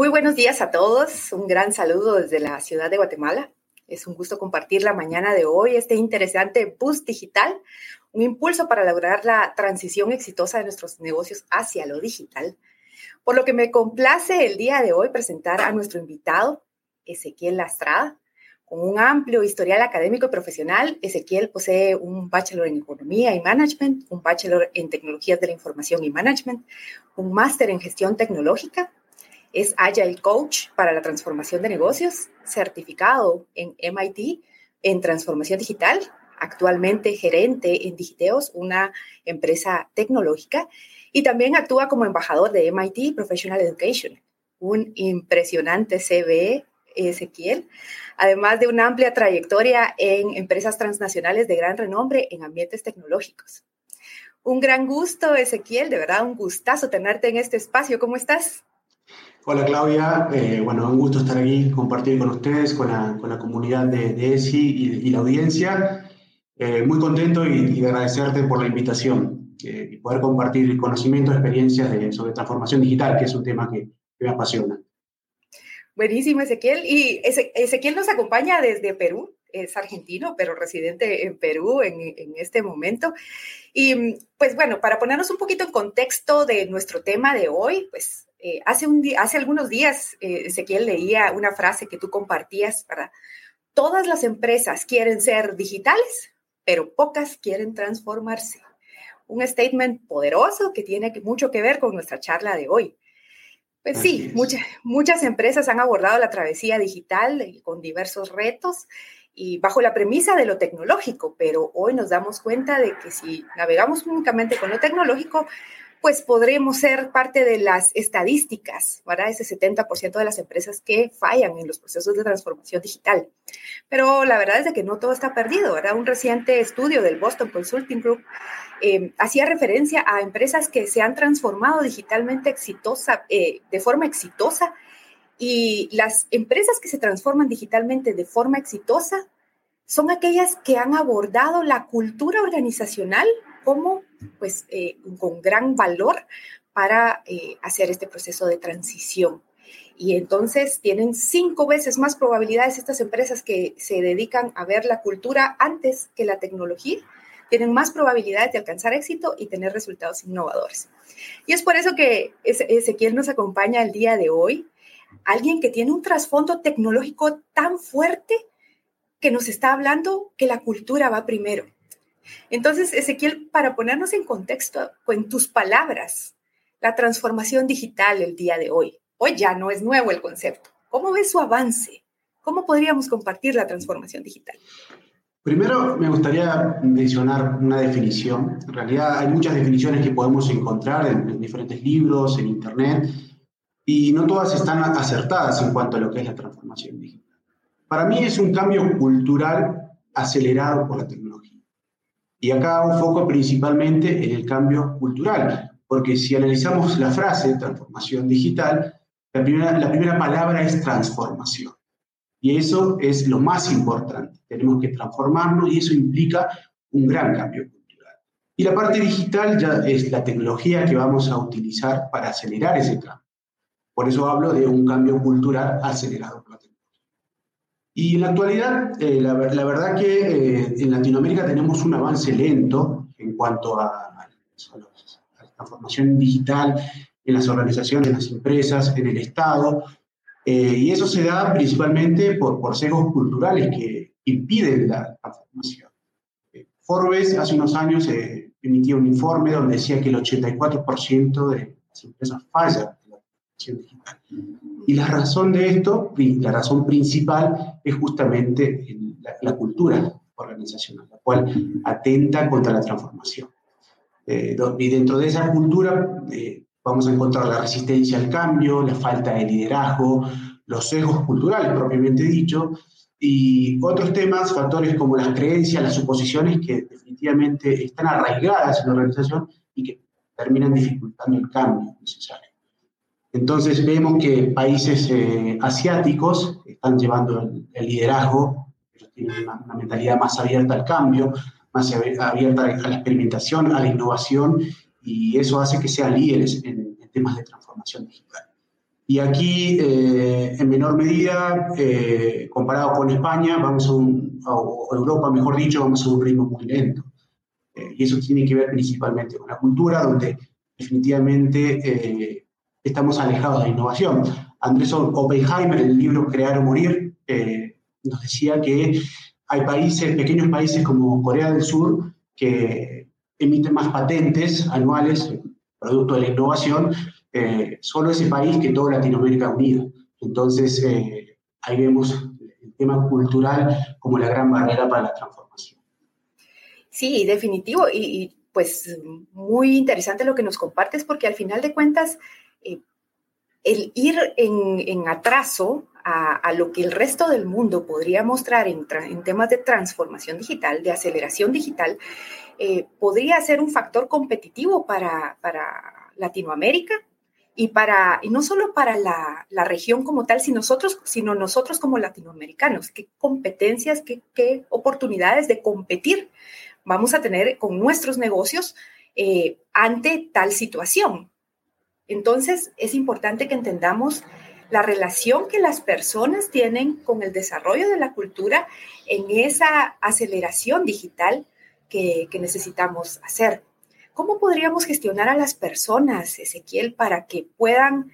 Muy buenos días a todos. Un gran saludo desde la ciudad de Guatemala. Es un gusto compartir la mañana de hoy este interesante boost digital, un impulso para lograr la transición exitosa de nuestros negocios hacia lo digital. Por lo que me complace el día de hoy presentar a nuestro invitado, Ezequiel Lastrada. Con un amplio historial académico y profesional, Ezequiel posee un bachelor en Economía y Management, un bachelor en Tecnologías de la Información y Management, un máster en Gestión Tecnológica, es Agile Coach para la transformación de negocios, certificado en MIT en transformación digital, actualmente gerente en Digiteos, una empresa tecnológica, y también actúa como embajador de MIT Professional Education, un impresionante CV, Ezequiel, además de una amplia trayectoria en empresas transnacionales de gran renombre en ambientes tecnológicos. Un gran gusto, Ezequiel, de verdad un gustazo tenerte en este espacio. ¿Cómo estás? Hola Claudia, eh, bueno, un gusto estar aquí, compartir con ustedes, con la, con la comunidad de, de ESI y, la audiencia. Eh, muy contento y, agradecerte por la invitación eh, y poder compartir conocimientos, experiencias de, sobre transformación digital, que es un tema que, me apasiona. Buenísimo, Ezequiel. Y Ezequiel nos acompaña desde Perú, es argentino, pero residente en Perú en, en, este momento. Y pues bueno, para ponernos un poquito en contexto de nuestro tema de hoy, pues eh, hace, un hace algunos días, eh, Ezequiel, leía una frase que tú compartías para todas las empresas quieren ser digitales, pero pocas quieren transformarse. Un statement poderoso que tiene mucho que ver con nuestra charla de hoy. Pues sí, muchas, muchas empresas han abordado la travesía digital con diversos retos y bajo la premisa de lo tecnológico, pero hoy nos damos cuenta de que si navegamos únicamente con lo tecnológico, pues podremos ser parte de las estadísticas, ¿verdad? Ese 70% de las empresas que fallan en los procesos de transformación digital. Pero la verdad es de que no todo está perdido, ¿verdad? Un reciente estudio del Boston Consulting Group eh, hacía referencia a empresas que se han transformado digitalmente exitosa, eh, de forma exitosa y las empresas que se transforman digitalmente de forma exitosa son aquellas que han abordado la cultura organizacional como pues eh, con gran valor para eh, hacer este proceso de transición. Y entonces tienen cinco veces más probabilidades estas empresas que se dedican a ver la cultura antes que la tecnología, tienen más probabilidades de alcanzar éxito y tener resultados innovadores. Y es por eso que Ezequiel nos acompaña el día de hoy, alguien que tiene un trasfondo tecnológico tan fuerte que nos está hablando que la cultura va primero entonces, Ezequiel, para ponernos en contexto, en tus palabras, la transformación digital el día de hoy. Hoy ya no es nuevo el concepto. ¿Cómo ves su avance? ¿Cómo podríamos compartir la transformación digital? Primero, me gustaría mencionar una definición. En realidad hay muchas definiciones que podemos encontrar en, diferentes libros, en Internet, y no todas están acertadas en cuanto a lo que es la transformación digital. Para mí es un cambio cultural acelerado por la tecnología. Y acá un foco principalmente en el cambio cultural, porque si analizamos la frase transformación digital, la primera, la primera palabra es transformación. Y eso es lo más importante. Tenemos que transformarnos y eso implica un gran cambio cultural. Y la parte digital ya es la tecnología que vamos a utilizar para acelerar ese cambio. Por eso hablo de un cambio cultural acelerado por la tecnología. Y en la actualidad, eh, la, verdad que eh, en Latinoamérica tenemos un avance lento en cuanto a, la transformación digital en las organizaciones, en las empresas, en el Estado. Eh, y eso se da principalmente por, por sesgos culturales que impiden la transformación. Forbes hace unos años emitía un informe donde decía que el 84% de las empresas fallan en la transformación digital. Y la razón de esto, la razón principal, es justamente la, cultura organizacional, la cual atenta contra la transformación. Eh, y dentro de esa cultura eh, vamos a encontrar la resistencia al cambio, la falta de liderazgo, los sesgos culturales propiamente dicho, y otros temas, factores como las creencias, las suposiciones que definitivamente están arraigadas en la organización y que terminan dificultando el cambio necesario. Entonces vemos que países eh, asiáticos están llevando el, liderazgo, ellos tienen una, mentalidad más abierta al cambio, más abierta a la experimentación, a la innovación, y eso hace que sean líderes en, temas de transformación digital. Y aquí, eh, en menor medida, eh, comparado con España, vamos a, un, a, Europa, mejor dicho, vamos a un ritmo muy lento. Eh, y eso tiene que ver principalmente con la cultura, donde definitivamente estamos alejados de la innovación. Andrés Oppenheimer, en el libro Crear o Morir, nos decía que hay países, pequeños países como Corea del Sur, que emiten más patentes anuales, producto de la innovación, eh, solo ese país que toda Latinoamérica unida. Entonces, eh, ahí vemos el tema cultural como la gran barrera para la transformación. Sí, definitivo. Y, pues muy interesante lo que nos compartes, porque al final de cuentas, eh, el ir en, atraso a, lo que el resto del mundo podría mostrar en, temas de transformación digital, de aceleración digital, podría ser un factor competitivo para, para Latinoamérica y, para, y no solo para la, la, región como tal, sino nosotros, sino nosotros como latinoamericanos, qué competencias, qué, qué oportunidades de competir vamos a tener con nuestros negocios eh, ante tal situación. Entonces, es importante que entendamos la relación que las personas tienen con el desarrollo de la cultura en esa aceleración digital que, necesitamos hacer. ¿Cómo podríamos gestionar a las personas, Ezequiel, para que puedan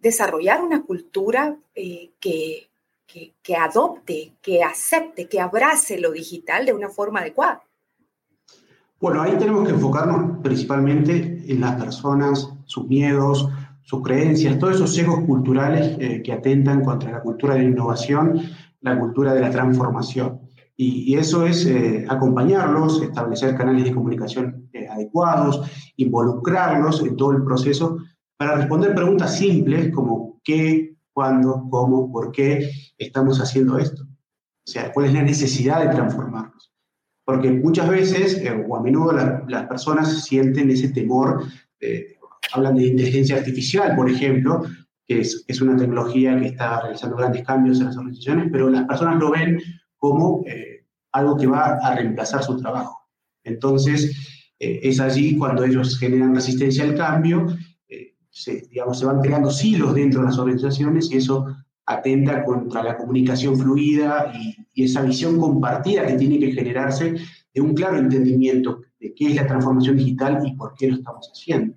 desarrollar una cultura eh, que, que, adopte, que acepte, que abrace lo digital de una forma adecuada? Bueno, ahí tenemos que enfocarnos principalmente en las personas, sus miedos, sus creencias, todos esos sesgos culturales eh, que atentan contra la cultura de la innovación, la cultura de la transformación. Y, eso es eh, acompañarlos, establecer canales de comunicación eh, adecuados, involucrarlos en todo el proceso para responder preguntas simples como qué, cuándo, cómo, por qué estamos haciendo esto. O sea, cuál es la necesidad de transformarnos. Porque muchas veces, eh, o a menudo, las personas sienten ese temor, hablan de inteligencia artificial, por ejemplo, que es, es, una tecnología que está realizando grandes cambios en las organizaciones, pero las personas lo ven como eh, algo que va a reemplazar su trabajo. Entonces, eh, es allí cuando ellos generan resistencia al cambio, eh, se, digamos, se van creando silos dentro de las organizaciones y eso atenta contra la comunicación fluida y, esa visión compartida que tiene que generarse de un claro entendimiento de qué es la transformación digital y por qué lo estamos haciendo.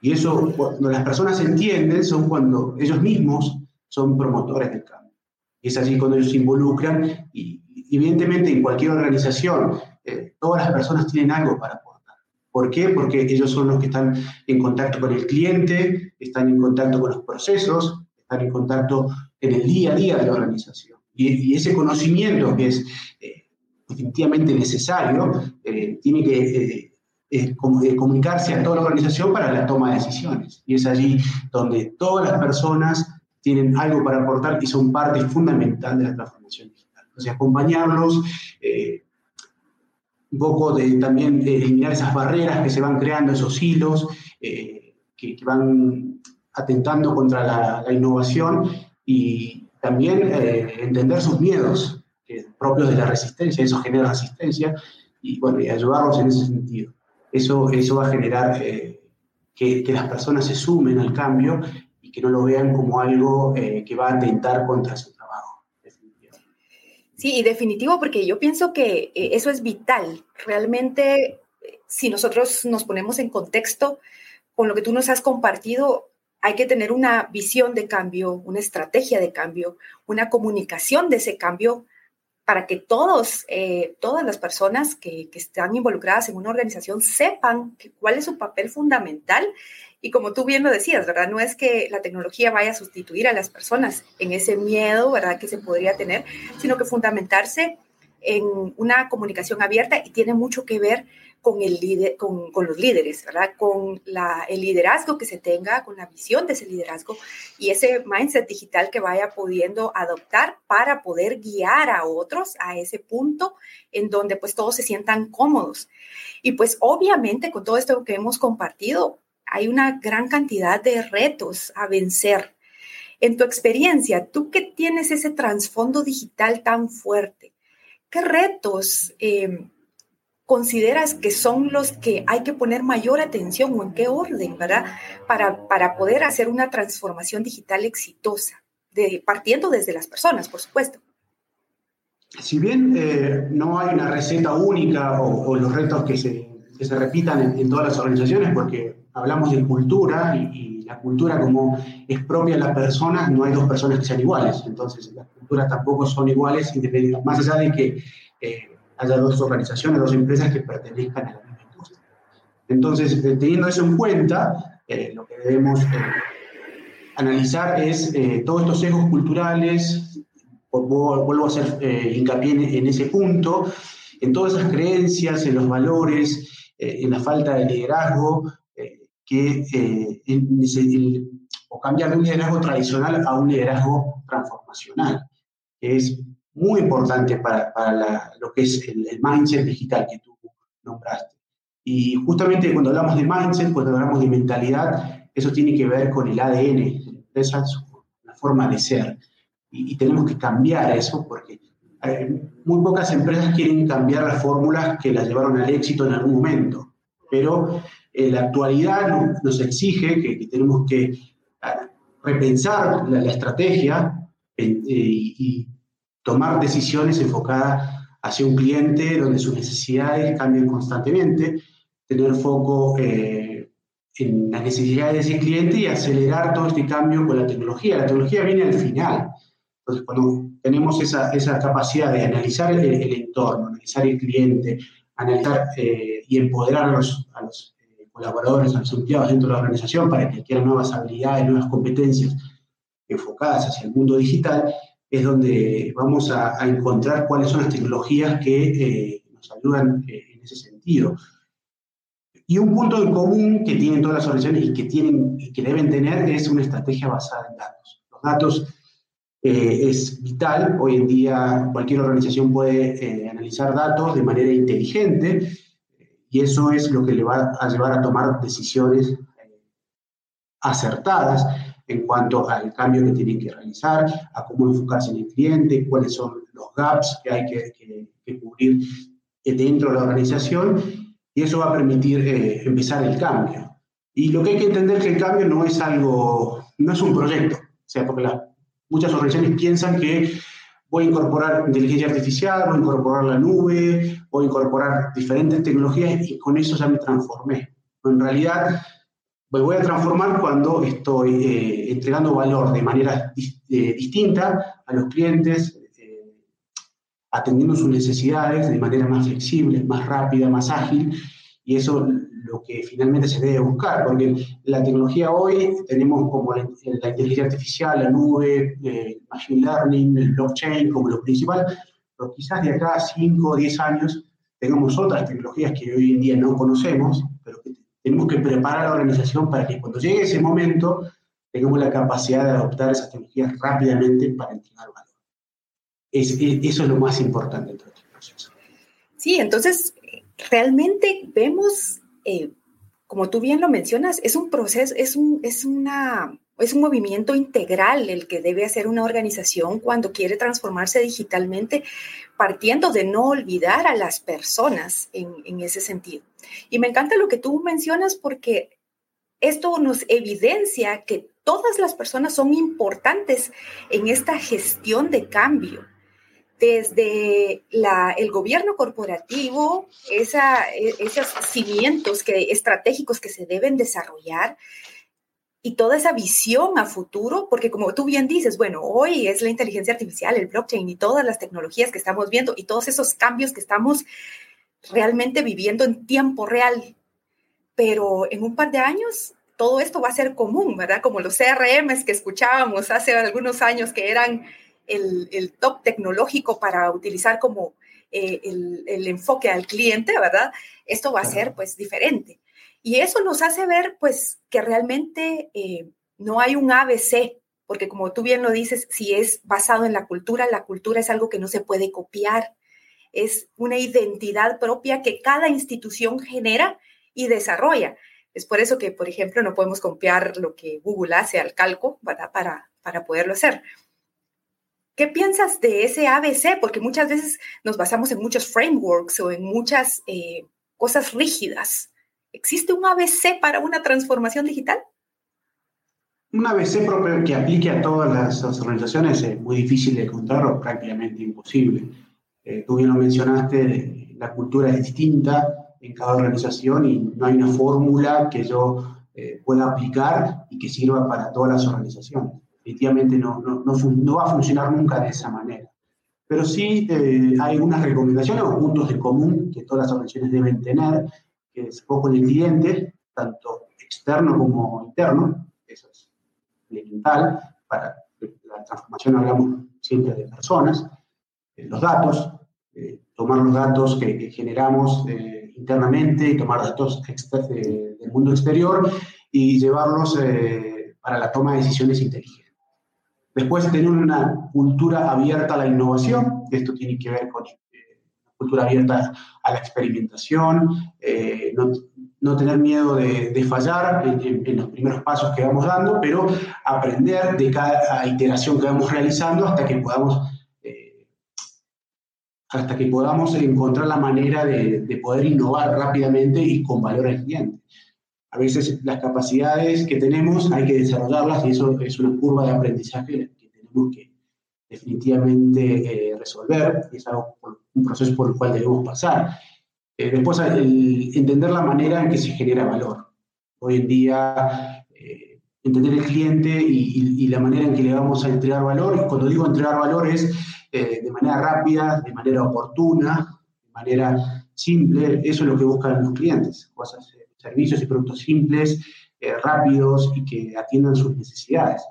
Y eso, cuando las personas entienden, son cuando ellos mismos son promotores del cambio. Es así cuando ellos se involucran y evidentemente en cualquier organización eh, todas las personas tienen algo para aportar. ¿Por qué? Porque ellos son los que están en contacto con el cliente, están en contacto con los procesos, están en contacto en el día a día de la organización. Y, ese conocimiento que es eh, definitivamente necesario, eh, tiene que comunicarse a toda la organización para la toma de decisiones. Y es allí donde todas las personas tienen algo para aportar y son parte fundamental de la transformación digital. O sea, acompañarlos, eh, un poco de también eliminar esas barreras que se van creando, esos hilos eh, que, van atentando contra la, innovación y también eh, entender sus miedos propios de la resistencia, eso genera resistencia y bueno, y ayudarlos en ese sentido. Eso, eso va a generar que, que, las personas se sumen al cambio que no lo vean como algo eh, que va a atentar contra su trabajo. Sí, y definitivo, porque yo pienso que eh, eso es vital. Realmente, si nosotros nos ponemos en contexto con lo que tú nos has compartido, hay que tener una visión de cambio, una estrategia de cambio, una comunicación de ese cambio para que todos, eh, todas las personas que, que, están involucradas en una organización sepan cuál es su papel fundamental y como tú bien lo decías, ¿verdad? No es que la tecnología vaya a sustituir a las personas en ese miedo, ¿verdad? Que se podría tener, sino que fundamentarse en una comunicación abierta y tiene mucho que ver con, el con, con los líderes, ¿verdad? Con la, el liderazgo que se tenga, con la visión de ese liderazgo y ese mindset digital que vaya pudiendo adoptar para poder guiar a otros a ese punto en donde pues todos se sientan cómodos. Y pues obviamente con todo esto que hemos compartido, hay una gran cantidad de retos a vencer. En tu experiencia, tú que tienes ese trasfondo digital tan fuerte, ¿qué retos eh, consideras que son los que hay que poner mayor atención o en qué orden, ¿verdad? Para, para poder hacer una transformación digital exitosa, de, partiendo desde las personas, por supuesto. Si bien eh, no hay una receta única o, los retos que se, que se repitan en, todas las organizaciones, porque hablamos de cultura y, la cultura como es propia de las personas, no hay dos personas que sean iguales. Entonces, las culturas tampoco son iguales, más allá de que eh, haya dos organizaciones, dos empresas que pertenezcan a la misma industria. Entonces, eh, teniendo eso en cuenta, eh, lo que debemos eh, analizar es todos estos sesgos culturales, vuelvo a hacer hincapié en, ese punto, en todas esas creencias, en los valores, en la falta de liderazgo, que, o cambiar de un liderazgo tradicional a un liderazgo transformacional, que es muy importante para, para lo que es el, mindset digital que tú nombraste. Y justamente cuando hablamos de mindset, cuando hablamos de mentalidad, eso tiene que ver con el ADN de la empresa, la forma de ser. Y, tenemos que cambiar eso porque eh, muy pocas empresas quieren cambiar las fórmulas que las llevaron al éxito en algún momento. Pero eh, la actualidad nos, exige que, tenemos que ah, repensar la, estrategia eh, y tomar decisiones enfocadas hacia un cliente donde sus necesidades cambian constantemente, tener foco eh, en las necesidades de ese cliente y acelerar todo este cambio con la tecnología. La tecnología viene al final. Entonces, cuando tenemos esa, esa capacidad de analizar el, entorno, analizar el cliente, analizar eh, y empoderar a los, a los eh, colaboradores, a los empleados dentro de la organización para que adquieran nuevas habilidades, nuevas competencias enfocadas hacia el mundo digital, es donde vamos a, encontrar cuáles son las tecnologías que eh, nos ayudan eh, en ese sentido. Y un punto en común que tienen todas las organizaciones y que, tienen, que deben tener es una estrategia basada en datos. Los datos eh, es vital. Hoy en día cualquier organización puede analizar datos de manera inteligente y eso es lo que le va a llevar a tomar decisiones acertadas en cuanto al cambio que tienen que realizar, a cómo enfocarse en el cliente, cuáles son los gaps que hay que, cubrir dentro de la organización y eso va a permitir eh, empezar el cambio. Y lo que hay que entender es que el cambio no es algo, no es un proyecto, o sea, porque muchas organizaciones piensan que voy a incorporar inteligencia artificial, voy a incorporar la nube, voy a incorporar diferentes tecnologías y con eso ya me transformé. En realidad, me voy a transformar cuando estoy eh, entregando valor de manera eh, distinta a los clientes, eh, atendiendo sus necesidades de manera más flexible, más rápida, más ágil, y eso lo que finalmente se debe buscar, porque la tecnología hoy tenemos como la, inteligencia artificial, la nube, el machine learning, el blockchain como lo principal, pero quizás de acá a 5 o 10 años tengamos otras tecnologías que hoy en día no conocemos, pero que tenemos que preparar a la organización para que cuando llegue ese momento tengamos la capacidad de adoptar esas tecnologías rápidamente para entregar valor. Es, eso es lo más importante dentro este proceso. Sí, entonces realmente vemos, eh, como tú bien lo mencionas, es un proceso, es un, es una, es un movimiento integral el que debe hacer una organización cuando quiere transformarse digitalmente, partiendo de no olvidar a las personas en, ese sentido. Y me encanta lo que tú mencionas porque esto nos evidencia que todas las personas son importantes en esta gestión de cambio. Desde el gobierno corporativo, esa, e, esos cimientos que, estratégicos que se deben desarrollar, y toda esa visión a futuro, porque como tú bien dices, bueno, hoy es la inteligencia artificial, el blockchain y todas las tecnologías que estamos viendo y todos esos cambios que estamos realmente viviendo en tiempo real. Pero en un par de años todo esto va a ser común, ¿verdad? Como los CRMs que escuchábamos hace algunos años que eran el, top tecnológico para utilizar como eh, el, enfoque al cliente, ¿verdad? Esto va a ser pues diferente. Y eso nos hace ver pues que realmente eh, no hay un ABC, porque como tú bien lo dices, si es basado en la cultura, la cultura es algo que no se puede copiar es una identidad propia que cada institución genera y desarrolla. Es por eso que, por ejemplo, no podemos copiar lo que Google hace al calco para, para, poderlo hacer. ¿Qué piensas de ese ABC? Porque muchas veces nos basamos en muchos frameworks o en muchas eh, cosas rígidas. ¿Existe un ABC para una transformación digital? Un ABC propio que aplique a todas las, organizaciones es muy difícil de encontrar o prácticamente imposible. Eh, tú bien lo mencionaste, la cultura es distinta en cada organización y no hay una fórmula que yo eh, pueda aplicar y que sirva para todas las organizaciones. Definitivamente no, no, no, va a funcionar nunca de esa manera. Pero sí eh, hay unas recomendaciones o puntos de común que todas las organizaciones deben tener, que es poco el cliente, tanto externo como interno, eso es elemental, para la transformación hablamos siempre de personas, los datos, eh, tomar los datos que, generamos eh, internamente y tomar datos del mundo exterior y llevarlos eh, para la toma de decisiones inteligentes. Después, tener una cultura abierta a la innovación, esto tiene que ver con cultura abierta a la experimentación, no, no tener miedo de, fallar en, los primeros pasos que vamos dando, pero aprender de cada iteración que vamos realizando hasta que podamos, eh, hasta que podamos encontrar la manera de, poder innovar rápidamente y con valor al cliente. A veces las capacidades que tenemos hay que desarrollarlas y eso es una curva de aprendizaje que tenemos que definitivamente eh, resolver es algo, un proceso por el cual debemos pasar. Eh, después, entender la manera en que se genera valor. Hoy en día, eh, entender el cliente y, la manera en que le vamos a entregar valor. Y cuando digo entregar valor es de manera rápida, de manera oportuna, de manera simple. Eso es lo que buscan los clientes. Cosas, servicios y productos simples, rápidos y que atiendan sus necesidades.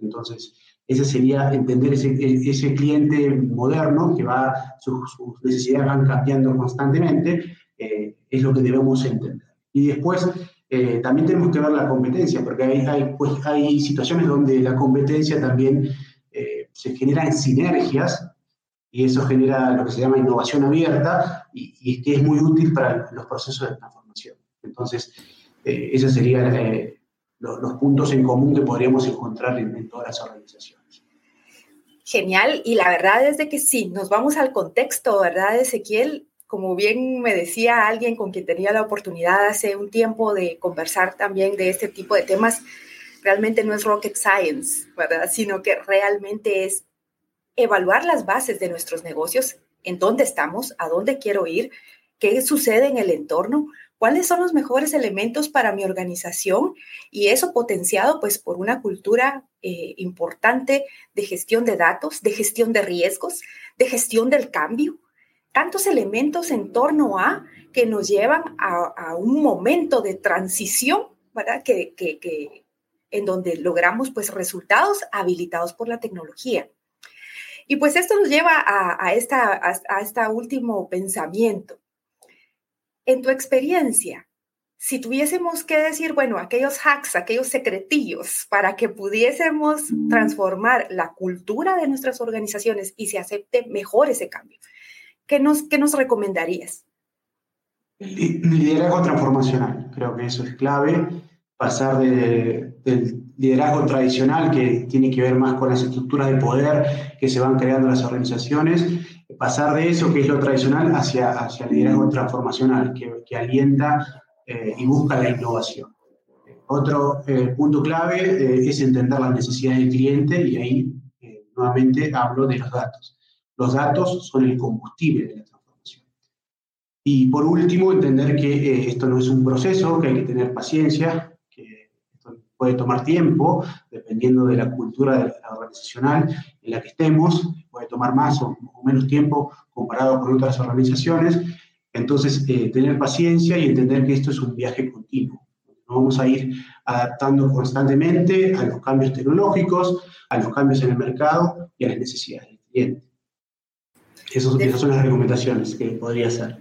Entonces, ese sería entender ese, ese cliente moderno que va, sus, necesidades van cambiando constantemente, eh, es lo que debemos entender. Y después eh, también tenemos que ver la competencia, porque hay, hay, pues, hay situaciones donde la competencia también eh, se generan sinergias y eso genera lo que se llama innovación abierta y, y que es muy útil para los procesos de transformación. Entonces, esos serían los, los, puntos en común que podríamos encontrar en, en todas las organizaciones. Genial, y la verdad es de que sí, nos vamos al contexto, ¿verdad, Ezequiel? Como bien me decía alguien con quien tenía la oportunidad hace un tiempo de conversar también de este tipo de temas, realmente no es rocket science, ¿verdad? Sino que realmente es evaluar las bases de nuestros negocios, en dónde estamos, a dónde quiero ir, qué sucede en el entorno, cuáles son los mejores elementos para mi organización y eso potenciado pues por una cultura eh, importante de gestión de datos, de gestión de riesgos, de gestión del cambio. Tantos elementos en torno a que nos llevan a, un momento de transición, ¿verdad? Que, en donde logramos pues resultados habilitados por la tecnología. Y pues esto nos lleva a, esta, a este último pensamiento. En tu experiencia, si tuviésemos que decir, bueno, aquellos hacks, aquellos secretillos para que pudiésemos transformar la cultura de nuestras organizaciones y se acepte mejor ese cambio, ¿qué nos, qué nos recomendarías? Liderazgo transformacional, creo que eso es clave, pasar de, del liderazgo tradicional que tiene que ver más con las estructuras de poder que se van creando en las organizaciones pasar de eso, que es lo tradicional, hacia, hacia el liderazgo transformacional, que, que alienta eh, y busca la innovación. Otro eh, punto clave eh, es entender las necesidades del cliente y ahí nuevamente hablo de los datos. Los datos son el combustible de la transformación. Y por último, entender que esto no es un proceso, que hay que tener paciencia, puede tomar tiempo, dependiendo de la cultura organizacional en la que estemos, puede tomar más o, menos tiempo comparado con otras organizaciones. Entonces, eh, tener paciencia y entender que esto es un viaje continuo. Nos vamos a ir adaptando constantemente a los cambios tecnológicos, a los cambios en el mercado y a las necesidades del cliente. Esas son las recomendaciones que podría hacer.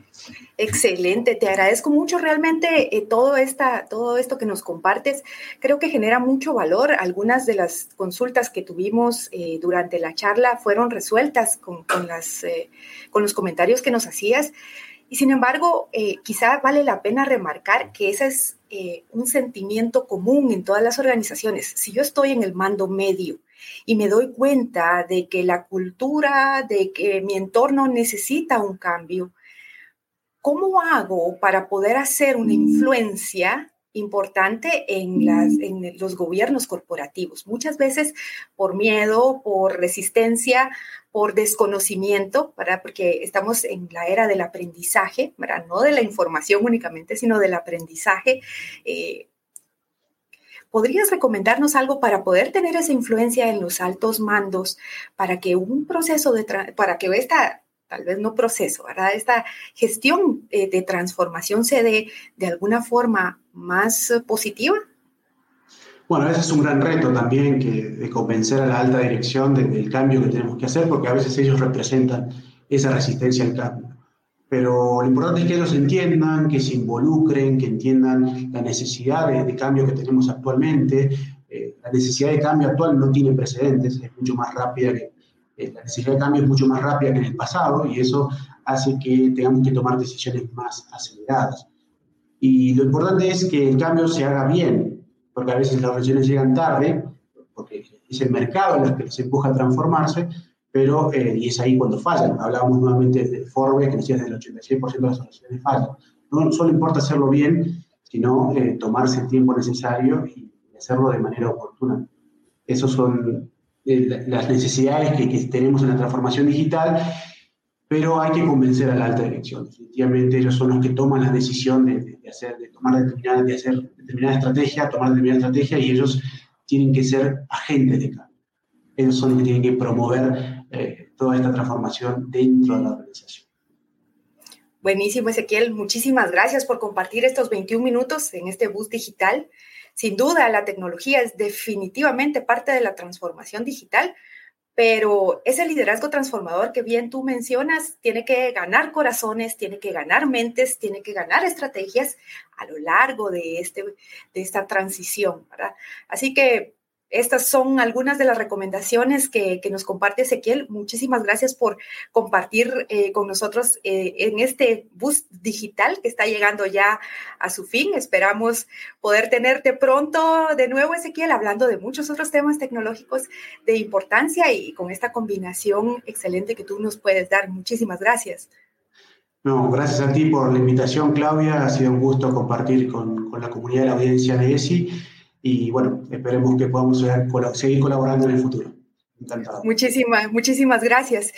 Excelente, te agradezco mucho realmente eh, todo, esta, todo esto que nos compartes. Creo que genera mucho valor. Algunas de las consultas que tuvimos eh, durante la charla fueron resueltas con, las, eh, con los comentarios que nos hacías. Y sin embargo, quizá vale la pena remarcar que ese es un sentimiento común en todas las organizaciones. Si yo estoy en el mando medio y me doy cuenta de que la cultura, de que mi entorno necesita un cambio, ¿cómo hago para poder hacer una influencia importante en, las, en los gobiernos corporativos? Muchas veces por miedo, por resistencia, por desconocimiento, ¿verdad? Porque estamos en la era del aprendizaje, ¿verdad? No de la información únicamente, sino del aprendizaje. Eh, ¿Podrías recomendarnos algo para poder tener esa influencia en los altos mandos, para que un proceso de, para que esta, tal vez no proceso, ¿verdad? Esta gestión eh, de transformación se dé de alguna forma más positiva? Bueno, ese es un gran reto también que, de convencer a la alta dirección del cambio que tenemos que hacer, porque a veces ellos representan esa resistencia al cambio. Pero lo importante es que ellos entiendan, que se involucren, que entiendan la necesidad de, cambio que tenemos actualmente. Eh, la necesidad de cambio actual no tiene precedentes, es mucho más rápida que, eh, la necesidad de cambio es mucho más rápida que en el pasado y eso hace que tengamos que tomar decisiones más aceleradas. Y lo importante es que el cambio se haga bien, porque a veces las organizaciones llegan tarde, porque es el mercado el que les empuja a transformarse, pero, eh, y es ahí cuando fallan. Hablábamos nuevamente de Forbes, que decía que el 86% de las organizaciones fallan. No solo importa hacerlo bien, sino eh, tomarse el tiempo necesario y hacerlo de manera oportuna. Esas son eh, las necesidades que, que, tenemos en la transformación digital, pero hay que convencer a la alta dirección. Definitivamente ellos son los que toman la decisión de, de hacer, de tomar determinada, de hacer determinada estrategia, tomar determinada estrategia, y ellos tienen que ser agentes de cambio. Ellos son los que tienen que promover eh, toda esta transformación dentro de la organización. Buenísimo, Ezequiel. Muchísimas gracias por compartir estos 21 minutos en este bus digital. Sin duda, la tecnología es definitivamente parte de la transformación digital, pero ese liderazgo transformador que bien tú mencionas tiene que ganar corazones, tiene que ganar mentes, tiene que ganar estrategias a lo largo de, este, de esta transición. ¿verdad? Así que estas son algunas de las recomendaciones que, nos comparte Ezequiel. Muchísimas gracias por compartir eh, con nosotros eh, en este bus digital que está llegando ya a su fin. Esperamos poder tenerte pronto de nuevo, Ezequiel, hablando de muchos otros temas tecnológicos de importancia y con esta combinación excelente que tú nos puedes dar. Muchísimas gracias. No, gracias a ti por la invitación, Claudia. Ha sido un gusto compartir con, con la comunidad de la audiencia de ESI y bueno, esperemos que podamos seguir colaborando en el futuro. Muchísimas, muchísimas gracias.